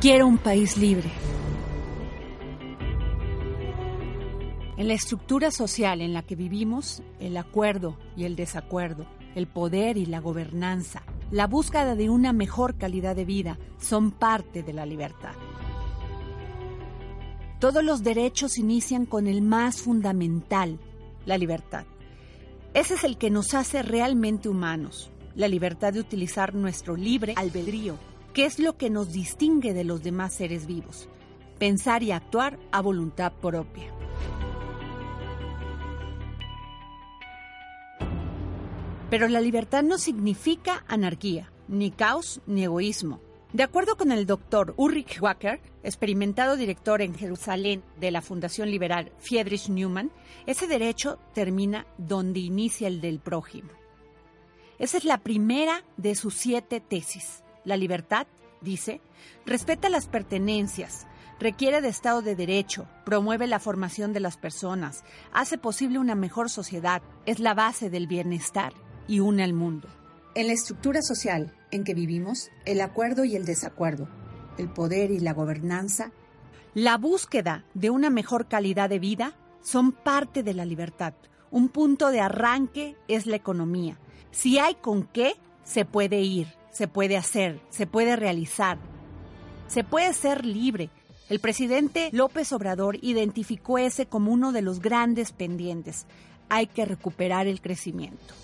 Quiero un país libre. En la estructura social en la que vivimos, el acuerdo y el desacuerdo, el poder y la gobernanza, la búsqueda de una mejor calidad de vida son parte de la libertad. Todos los derechos inician con el más fundamental, la libertad. Ese es el que nos hace realmente humanos, la libertad de utilizar nuestro libre albedrío, que es lo que nos distingue de los demás seres vivos, pensar y actuar a voluntad propia. Pero la libertad no significa anarquía, ni caos, ni egoísmo. De acuerdo con el doctor Ulrich Wacker, experimentado director en Jerusalén de la Fundación Liberal Friedrich Neumann, ese derecho termina donde inicia el del prójimo. Esa es la primera de sus siete tesis. La libertad, dice, respeta las pertenencias, requiere de Estado de Derecho, promueve la formación de las personas, hace posible una mejor sociedad, es la base del bienestar y une al mundo. En la estructura social en que vivimos, el acuerdo y el desacuerdo, el poder y la gobernanza, la búsqueda de una mejor calidad de vida son parte de la libertad. Un punto de arranque es la economía. Si hay con qué, se puede ir, se puede hacer, se puede realizar, se puede ser libre. El presidente López Obrador identificó ese como uno de los grandes pendientes. Hay que recuperar el crecimiento.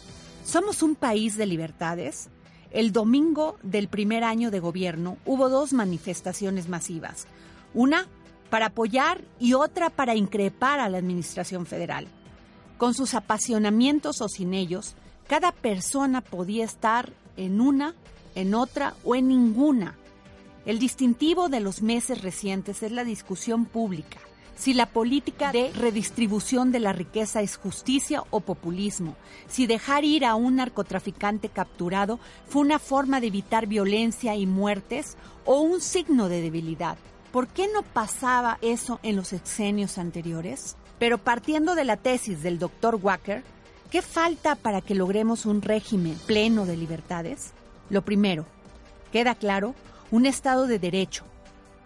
¿Somos un país de libertades? El domingo del primer año de gobierno hubo dos manifestaciones masivas. Una para apoyar y otra para increpar a la Administración Federal. Con sus apasionamientos o sin ellos, cada persona podía estar en una, en otra o en ninguna. El distintivo de los meses recientes es la discusión pública si la política de redistribución de la riqueza es justicia o populismo, si dejar ir a un narcotraficante capturado fue una forma de evitar violencia y muertes o un signo de debilidad. ¿Por qué no pasaba eso en los exenios anteriores? Pero partiendo de la tesis del doctor Wacker, ¿qué falta para que logremos un régimen pleno de libertades? Lo primero, queda claro, un Estado de Derecho,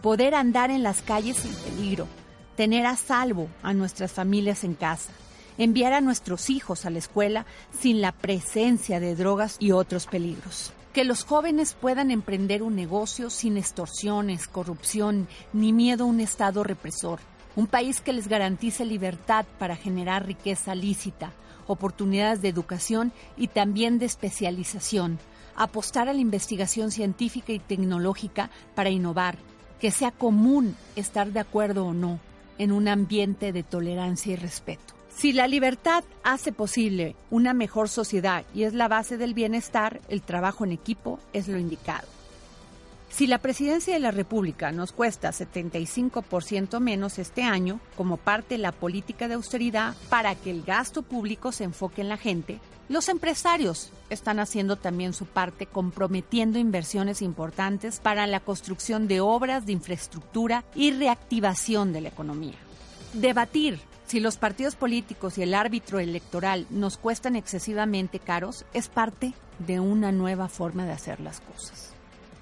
poder andar en las calles sin peligro, tener a salvo a nuestras familias en casa, enviar a nuestros hijos a la escuela sin la presencia de drogas y otros peligros. Que los jóvenes puedan emprender un negocio sin extorsiones, corrupción ni miedo a un Estado represor. Un país que les garantice libertad para generar riqueza lícita, oportunidades de educación y también de especialización. Apostar a la investigación científica y tecnológica para innovar. Que sea común estar de acuerdo o no en un ambiente de tolerancia y respeto. Si la libertad hace posible una mejor sociedad y es la base del bienestar, el trabajo en equipo es lo indicado. Si la presidencia de la República nos cuesta 75% menos este año como parte de la política de austeridad para que el gasto público se enfoque en la gente, los empresarios están haciendo también su parte comprometiendo inversiones importantes para la construcción de obras de infraestructura y reactivación de la economía. Debatir si los partidos políticos y el árbitro electoral nos cuestan excesivamente caros es parte de una nueva forma de hacer las cosas.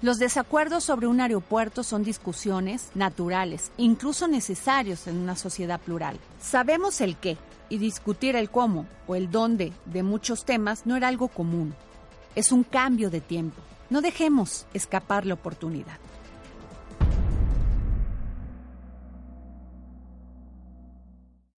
Los desacuerdos sobre un aeropuerto son discusiones naturales, incluso necesarios en una sociedad plural. Sabemos el qué, y discutir el cómo o el dónde de muchos temas no era algo común. Es un cambio de tiempo. No dejemos escapar la oportunidad.